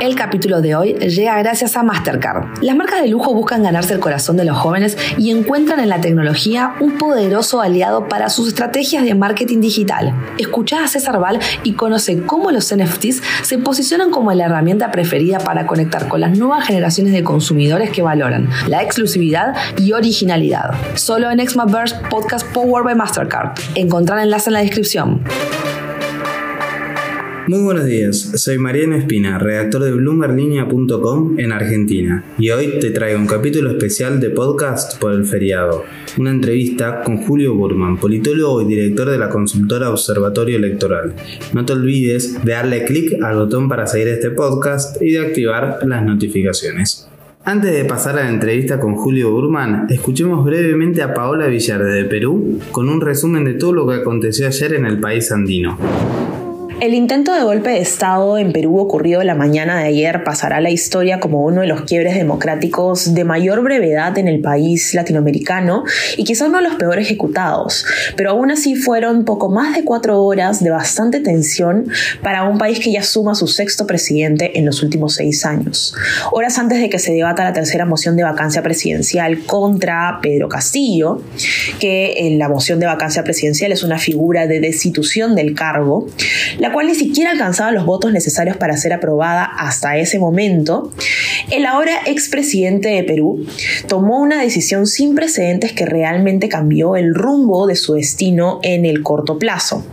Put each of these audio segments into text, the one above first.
El capítulo de hoy llega gracias a Mastercard. Las marcas de lujo buscan ganarse el corazón de los jóvenes y encuentran en la tecnología un poderoso aliado para sus estrategias de marketing digital. Escucha a César Val y conoce cómo los NFTs se posicionan como la herramienta preferida para conectar con las nuevas generaciones de consumidores que valoran la exclusividad y originalidad. Solo en Xmaverse Podcast Powered by Mastercard. Encontrar enlace en la descripción. Muy buenos días, soy Mariano Espina, redactor de bloomberlinia.com en Argentina, y hoy te traigo un capítulo especial de podcast por el feriado, una entrevista con Julio Burman, politólogo y director de la consultora Observatorio Electoral. No te olvides de darle clic al botón para seguir este podcast y de activar las notificaciones. Antes de pasar a la entrevista con Julio Burman, escuchemos brevemente a Paola Villar de Perú con un resumen de todo lo que aconteció ayer en el país andino. El intento de golpe de Estado en Perú ocurrido la mañana de ayer pasará a la historia como uno de los quiebres democráticos de mayor brevedad en el país latinoamericano y quizás uno de los peor ejecutados, pero aún así fueron poco más de cuatro horas de bastante tensión para un país que ya suma su sexto presidente en los últimos seis años. Horas antes de que se debata la tercera moción de vacancia presidencial contra Pedro Castillo, que en la moción de vacancia presidencial es una figura de destitución del cargo, la cual ni siquiera alcanzaba los votos necesarios para ser aprobada hasta ese momento, el ahora expresidente de Perú tomó una decisión sin precedentes que realmente cambió el rumbo de su destino en el corto plazo.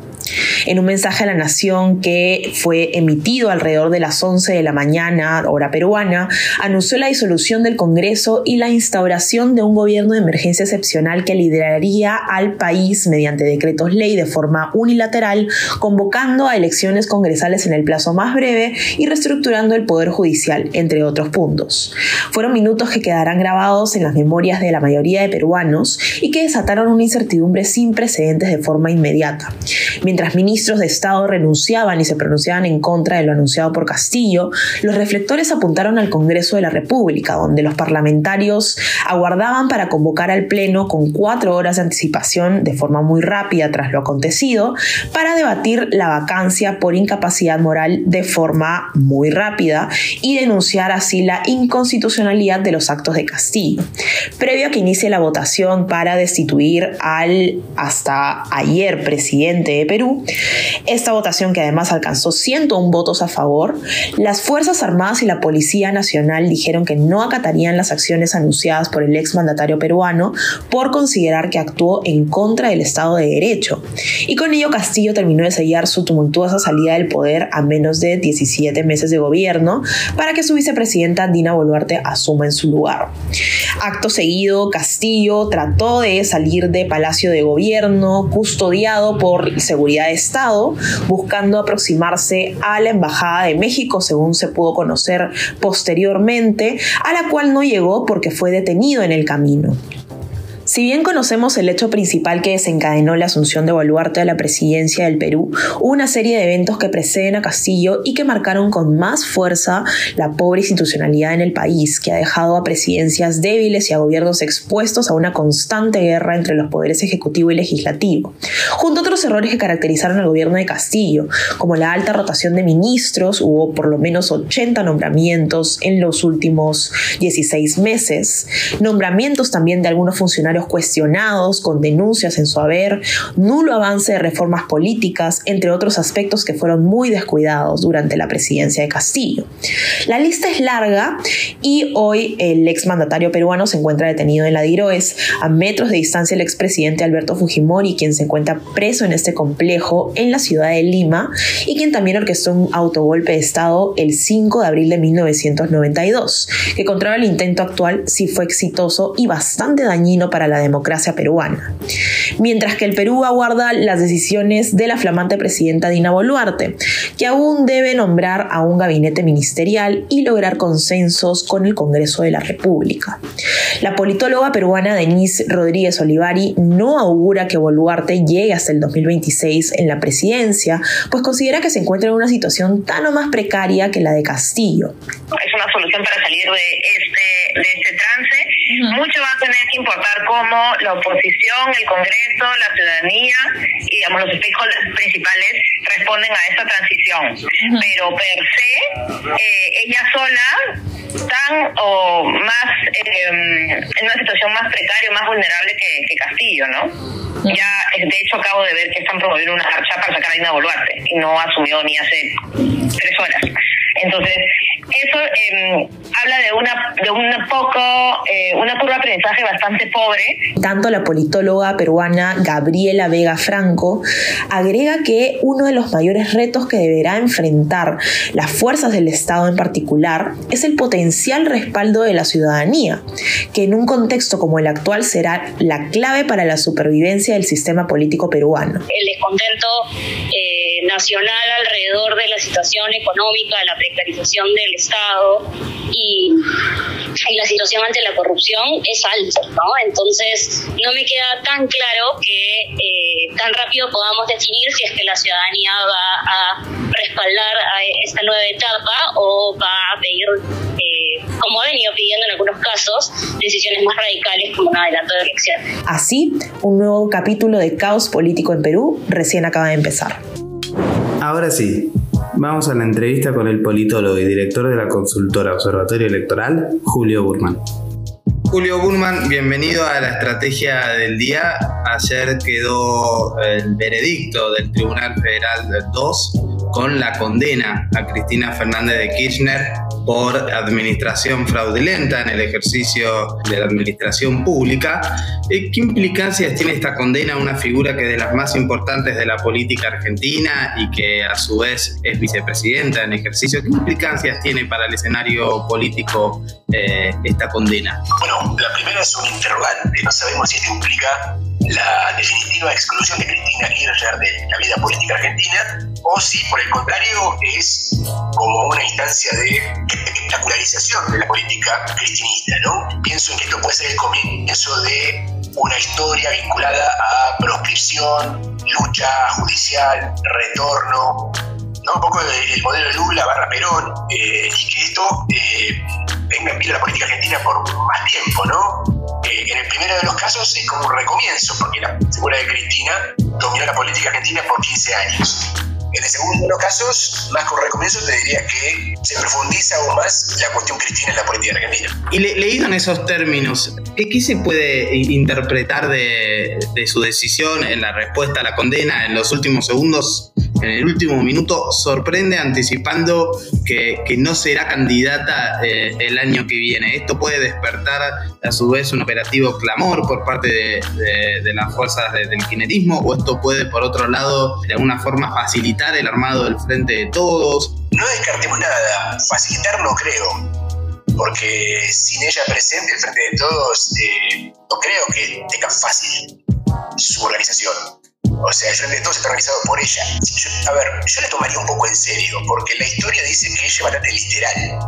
En un mensaje a la nación que fue emitido alrededor de las 11 de la mañana, hora peruana, anunció la disolución del Congreso y la instauración de un gobierno de emergencia excepcional que lideraría al país mediante decretos ley de forma unilateral, convocando a elecciones congresales en el plazo más breve y reestructurando el Poder Judicial, entre otros puntos. Fueron minutos que quedarán grabados en las memorias de la mayoría de peruanos y que desataron una incertidumbre sin precedentes de forma inmediata. Mientras ministros de Estado renunciaban y se pronunciaban en contra de lo anunciado por Castillo, los reflectores apuntaron al Congreso de la República, donde los parlamentarios aguardaban para convocar al Pleno con cuatro horas de anticipación de forma muy rápida tras lo acontecido, para debatir la vacancia por incapacidad moral de forma muy rápida y denunciar así la inconstitucionalidad de los actos de Castillo. Previo a que inicie la votación para destituir al hasta ayer presidente de Perú, esta votación que además alcanzó 101 votos a favor, las Fuerzas Armadas y la Policía Nacional dijeron que no acatarían las acciones anunciadas por el exmandatario peruano por considerar que actuó en contra del Estado de Derecho. Y con ello Castillo terminó de sellar su tumultuosa salida del poder a menos de 17 meses de gobierno para que su vicepresidenta Dina Boluarte asuma en su lugar. Acto seguido, Castillo trató de salir de Palacio de Gobierno, custodiado por seguridad de Estado, buscando aproximarse a la Embajada de México, según se pudo conocer posteriormente, a la cual no llegó porque fue detenido en el camino. Si bien conocemos el hecho principal que desencadenó la asunción de Boluarte a la presidencia del Perú, hubo una serie de eventos que preceden a Castillo y que marcaron con más fuerza la pobre institucionalidad en el país, que ha dejado a presidencias débiles y a gobiernos expuestos a una constante guerra entre los poderes ejecutivo y legislativo, junto a otros errores que caracterizaron al gobierno de Castillo, como la alta rotación de ministros, hubo por lo menos 80 nombramientos en los últimos 16 meses, nombramientos también de algunos funcionarios cuestionados con denuncias en su haber, nulo avance de reformas políticas, entre otros aspectos que fueron muy descuidados durante la presidencia de Castillo. La lista es larga y hoy el exmandatario peruano se encuentra detenido en la DIROES, a metros de distancia el expresidente Alberto Fujimori, quien se encuentra preso en este complejo en la ciudad de Lima y quien también orquestó un autogolpe de Estado el 5 de abril de 1992, que contra el intento actual sí fue exitoso y bastante dañino para la democracia peruana. Mientras que el Perú aguarda las decisiones de la flamante presidenta Dina Boluarte, que aún debe nombrar a un gabinete ministerial y lograr consensos con el Congreso de la República. La politóloga peruana Denise Rodríguez Olivari no augura que Boluarte llegue hasta el 2026 en la presidencia, pues considera que se encuentra en una situación tan o más precaria que la de Castillo. Es una solución para salir de este, este trance mucho va a tener que importar cómo la oposición, el Congreso, la ciudadanía y digamos los stakeholders principales responden a esa transición. Pero per se, eh, ella sola tan o más em, en una situación más precaria, más vulnerable que, que Castillo, ¿no? Ya, de hecho, acabo de ver que están promoviendo una marcha para sacar a Dina Boluarte y no asumió ni hace tres horas. Entonces, eso eh, habla de una de un poco eh, una curva de aprendizaje bastante pobre. Tanto la politóloga peruana Gabriela Vega Franco agrega que uno de los mayores retos que deberá enfrentar las fuerzas del Estado en particular es el potencial respaldo de la ciudadanía, que en un contexto como el actual será la clave para la supervivencia del sistema político peruano. El descontento eh, nacional alrededor de la situación económica, la precarización del Estado y, la situación ante la corrupción es alto, ¿no? Entonces, no me queda tan claro que eh, tan rápido podamos definir si es que la ciudadanía va a respaldar a esta nueva etapa o va a pedir, eh, como ha venido pidiendo en algunos casos, decisiones más radicales como un adelanto de elección. Así, un nuevo capítulo de caos político en Perú recién acaba de empezar. Ahora sí, Vamos a la entrevista con el politólogo y director de la consultora Observatorio Electoral, Julio Burman. Julio Burman, bienvenido a la estrategia del día. Ayer quedó el veredicto del Tribunal Federal 2 con la condena a Cristina Fernández de Kirchner por administración fraudulenta en el ejercicio de la administración pública. Eh, ¿Qué implicancias tiene esta condena a una figura que es de las más importantes de la política argentina y que a su vez es vicepresidenta en ejercicio? ¿Qué implicancias tiene para el escenario político eh, esta condena? Bueno, la primera es un interrogante. No sabemos si esto implica la definitiva exclusión de Cristina Kirchner de la vida política argentina o si por el contrario es como una instancia de espectacularización de la política cristinista, ¿no? Pienso en que esto puede ser el comienzo de una historia vinculada a proscripción, lucha judicial, retorno, ¿no? un poco el, modelo Lula barra Perón, eh, y que esto eh, venga en pie a la política argentina por más tiempo, ¿no? Eh, en el primero de los casos es como un recomienzo, porque la figura de Cristina dominó la política argentina por 15 años. En el segundo de los casos, más un recomienzo, te diría que se profundiza aún más la cuestión cristina en la política argentina. Y leído en esos términos, ¿qué, se puede interpretar de, de, su decisión en la respuesta a la condena en los últimos segundos? En el último minuto sorprende anticipando que, que no será candidata eh, el año que viene. Esto puede despertar a su vez un operativo clamor por parte de, de, las fuerzas del kirchnerismo o esto puede por otro lado de alguna forma facilitar el armado del frente de todos. No descartemos nada, facilitar no creo, porque sin ella presente el frente de todos, eh, no creo que tenga fácil su organización. O sea, de Todos está organizado por ella. a ver, yo le tomaría un poco en serio, porque la historia dice que ella es bastante literal.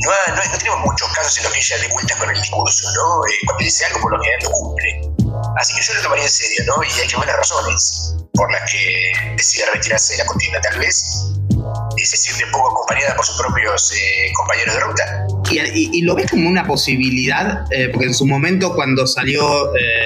No, no, tenemos muchos casos en los que ella de vuelta con el discurso, ¿no? Eh, cuando dice algo, por lo general lo cumple. Así que yo le tomaría en serio, ¿no? Y hay que buenas razones por las que decide retirarse de la contienda, tal vez. Y se siente un poco acompañada por sus propios eh, compañeros de ruta. Y, lo ves como una posibilidad, eh, porque en su momento cuando salió eh,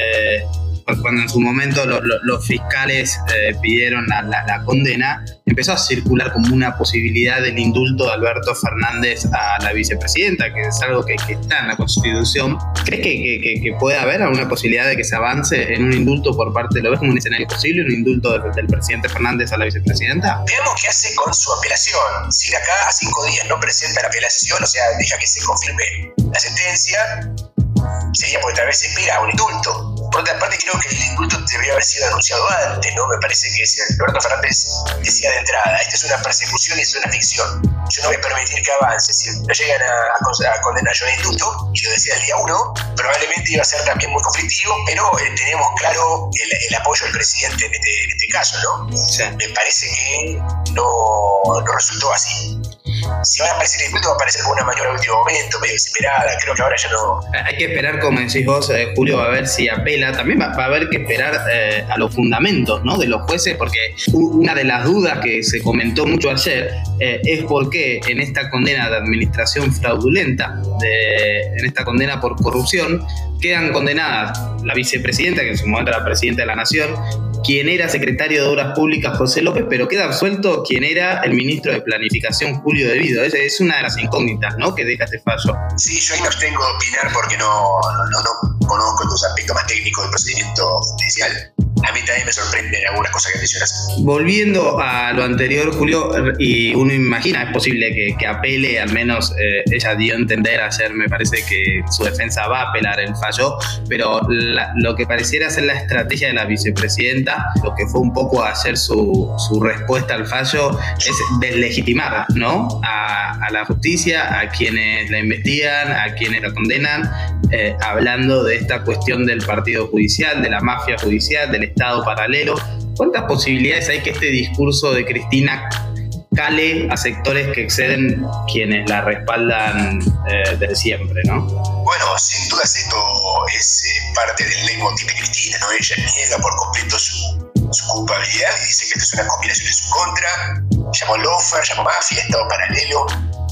cuando en su momento los fiscales eh, pidieron la, condena, empezó a circular como una posibilidad del indulto de Alberto Fernández a la vicepresidenta, que es algo que, está en la Constitución. ¿Crees que, puede haber alguna posibilidad de que se avance en un indulto por parte, lo ves como un escenario posible, un indulto del, presidente Fernández a la vicepresidenta? Veamos qué hace con su apelación. Si de acá a cinco días no presenta la apelación, o sea, deja que se confirme la sentencia, sería porque tal vez espera un indulto. Por otra parte, creo que el indulto debería haber sido anunciado antes, ¿no? Me parece que es, Roberto Fernández decía de entrada, esta es una persecución y es una ficción. Yo no voy a permitir que avance. Si lo llegan a, condenar yo en indulto, y lo decía el día uno, probablemente iba a ser también muy conflictivo, pero eh, tenemos claro el, apoyo del presidente en este, este caso, ¿no? Me parece que no, no resultó así. Si van a aparecer el indulto, va a aparecer con una mayor a último momento, medio desesperada. Creo que ahora ya no. Hay que esperar, como decís vos, eh, Julio, a ver si apela. También va, a haber que esperar eh, a los fundamentos ¿no? de los jueces, porque una de las dudas que se comentó mucho ayer eh, es por qué en esta condena de administración fraudulenta, de, en esta condena por corrupción, quedan condenadas la vicepresidenta, que en su momento era presidenta de la Nación, quien era secretario de Obras Públicas José López, pero queda absuelto quien era el ministro de Planificación Julio Devido. Es, es una de las incógnitas ¿no? que deja este fallo. Sí, yo ahí me abstengo de opinar porque no, no, no conozco los aspectos más técnicos del procedimiento judicial a mí también me sorprenden algunas cosas que mencionas. Volviendo a lo anterior, Julio, y uno imagina, es posible que, que apele, al menos eh, ella dio a entender ayer, me parece que su defensa va a apelar el fallo, pero lo que pareciera ser la estrategia de la vicepresidenta, lo que fue un poco hacer su, su respuesta al fallo, es deslegitimar ¿no? A, a, la justicia, a quienes la investigan, a quienes la condenan, eh, hablando de esta cuestión del partido judicial, de la mafia judicial, del Estado paralelo. ¿Cuántas posibilidades hay que este discurso de Cristina cale a sectores que exceden quienes la respaldan eh, desde siempre, ¿no? Bueno, sin dudas esto es eh, parte del leitmotiv de Cristina, ¿no? Ella niega por completo su, su culpabilidad y dice que esto es una conspiración en su contra, llamó lofer, llamó mafia, Estado paralelo,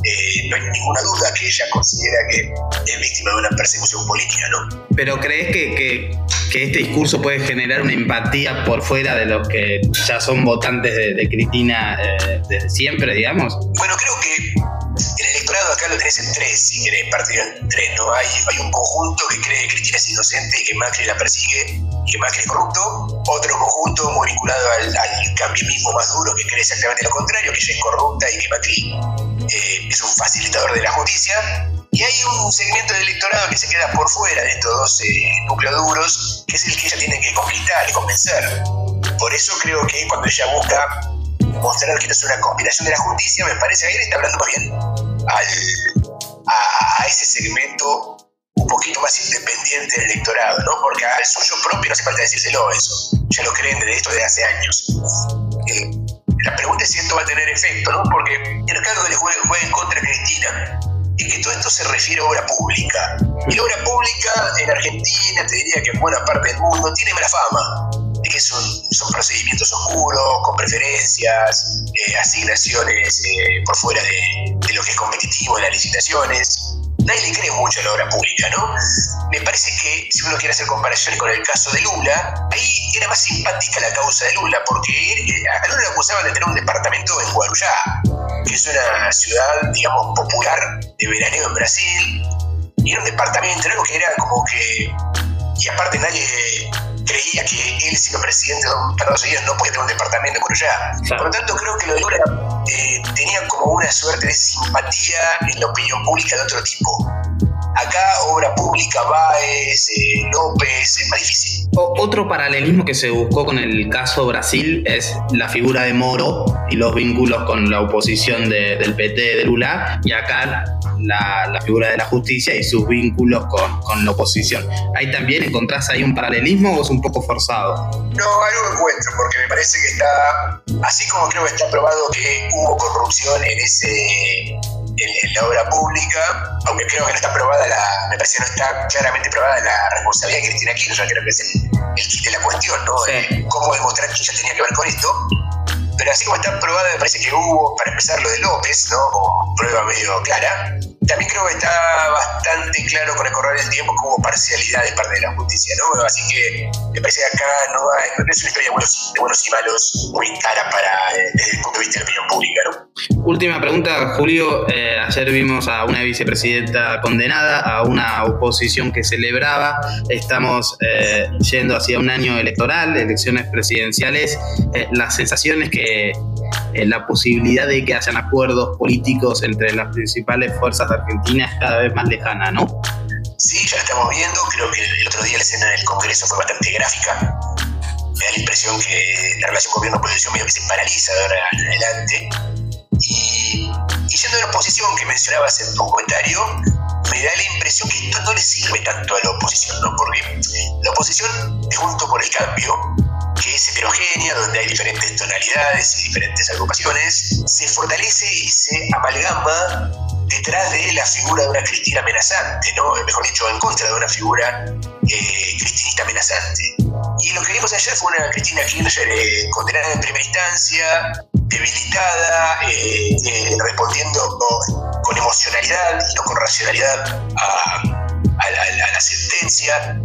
eh, no hay ninguna duda que ella considera que es víctima de una persecución política, ¿no? Pero ¿crees que, que, que este discurso puede generar una empatía por fuera de los que ya son votantes de, Cristina eh, desde siempre, digamos? Bueno, creo que el electorado acá lo tenés en tres, si querés, partido en tres, ¿no? Hay, hay un conjunto que cree que Cristina es inocente y que Macri la persigue y Macri corrupto, otro conjunto muy vinculado al, al mismo más duro que cree exactamente lo contrario, que ella es corrupta y que Macri eh, es un facilitador de la justicia, y hay un segmento del electorado que se queda por fuera de estos dos eh, núcleos duros, que es el que ella tiene que conquistar y convencer. Por eso creo que cuando ella busca mostrar que no es una conspiración de la justicia, me parece que está hablando más bien a, ese segmento un poquito más independiente del electorado, ¿no? Porque al suyo propio no hace falta decírselo eso. Ya lo creen de esto de hace años. Eh, la pregunta es si esto va a tener efecto, ¿no? Porque el caso que le juegue, en contra de Cristina es que todo esto se refiere a obra pública. Y la obra pública en Argentina, te diría que en buena parte del mundo, tiene mala fama. De que son, son procedimientos oscuros, con preferencias, eh, asignaciones eh, por fuera de, de, lo que es competitivo en las licitaciones nadie le cree mucho a la obra pública, ¿no? Me parece que si uno quiere hacer comparaciones con el caso de Lula, ahí era más simpática la causa de Lula, porque a Lula le acusaban de tener un departamento en Guarujá, que es una ciudad, digamos, popular de veraneo en Brasil, y era un departamento, algo que era como que. Y aparte nadie creía que él, siendo presidente de Estados Unidos, no podía tener un departamento en allá. Por lo tanto, creo que lo de Lula eh, tenía como una suerte de simpatía en la opinión pública de otro tipo. Acá, obra pública, Baez, eh, López, es más difícil. Otro paralelismo que se buscó con el caso Brasil es la figura de Moro y los vínculos con la oposición del PT de Lula. Y acá la, figura de la justicia y sus vínculos con, con, la oposición. ¿Ahí también encontrás ahí un paralelismo o es un poco forzado? No, algo encuentro, porque me parece que está, así como creo que está probado que hubo corrupción en ese en, la obra pública, aunque creo que no está probada la, me parece que no está claramente probada la responsabilidad de Cristina Kirchner, creo que es el, el kit de la cuestión, ¿no? cómo demostrar que ella tenía que ver con esto pero así como está probada, me parece que hubo, para empezar, lo de López, ¿no? Como prueba medio clara. También creo que está bastante claro con el correr del tiempo hubo parcialidad de parte de la justicia, ¿no? Así que me parece que acá no, hay, no es una historia de buenos, y malos muy clara para, eh, desde el punto de vista de la opinión pública, ¿no? Última pregunta, Julio. Eh, ayer vimos a una vicepresidenta condenada, a una oposición que celebraba. Estamos eh, yendo hacia un año electoral, elecciones presidenciales. las sensaciones que eh, la posibilidad de que hayan acuerdos políticos entre las principales fuerzas argentinas cada vez más lejana, ¿no? Sí, ya estamos viendo. Creo que el otro día la escena del Congreso fue bastante gráfica. Me da la impresión que la relación gobierno-oposición medio que se paraliza de ahora en adelante. Y, y yendo de la oposición que mencionabas en tu comentario, me da la impresión que esto no le sirve tanto a la oposición, ¿no? Porque la oposición, junto por el cambio, heterogénea, donde hay diferentes tonalidades y diferentes agrupaciones, se fortalece y se amalgama detrás de la figura de una Cristina amenazante, ¿no? mejor dicho, en contra de una figura eh, cristinista amenazante. Y lo que vimos ayer fue una Cristina Kirchner eh, condenada en primera instancia, debilitada, eh, eh, respondiendo con, emocionalidad y no con racionalidad a, la, sentencia.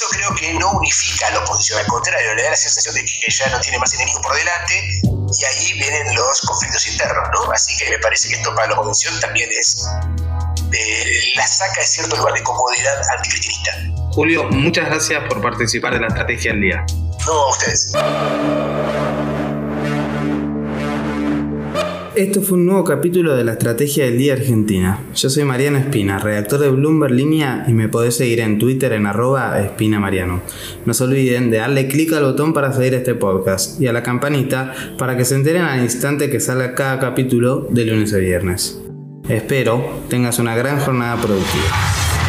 Eso creo que no unifica a la oposición, al contrario, le da la sensación de que ya no tiene más enemigos por delante y ahí vienen los conflictos internos, ¿no? Así que me parece que esto para la oposición también es la saca de cierto lugar de comodidad anticristinista. Julio, muchas gracias por participar de la Estrategia del Día. No, a ustedes. Esto fue un nuevo capítulo de la Estrategia del Día Argentina. Yo soy Mariano Espina, redactor de Bloomberg Línea y me podés seguir en Twitter en arroba espinamariano. No se olviden de darle clic al botón para seguir este podcast y a la campanita para que se enteren al instante que salga cada capítulo de lunes a viernes. Espero tengas una gran jornada productiva.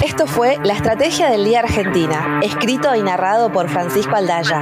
Esto fue La Estrategia del Día Argentina, escrito y narrado por Francisco Aldaya.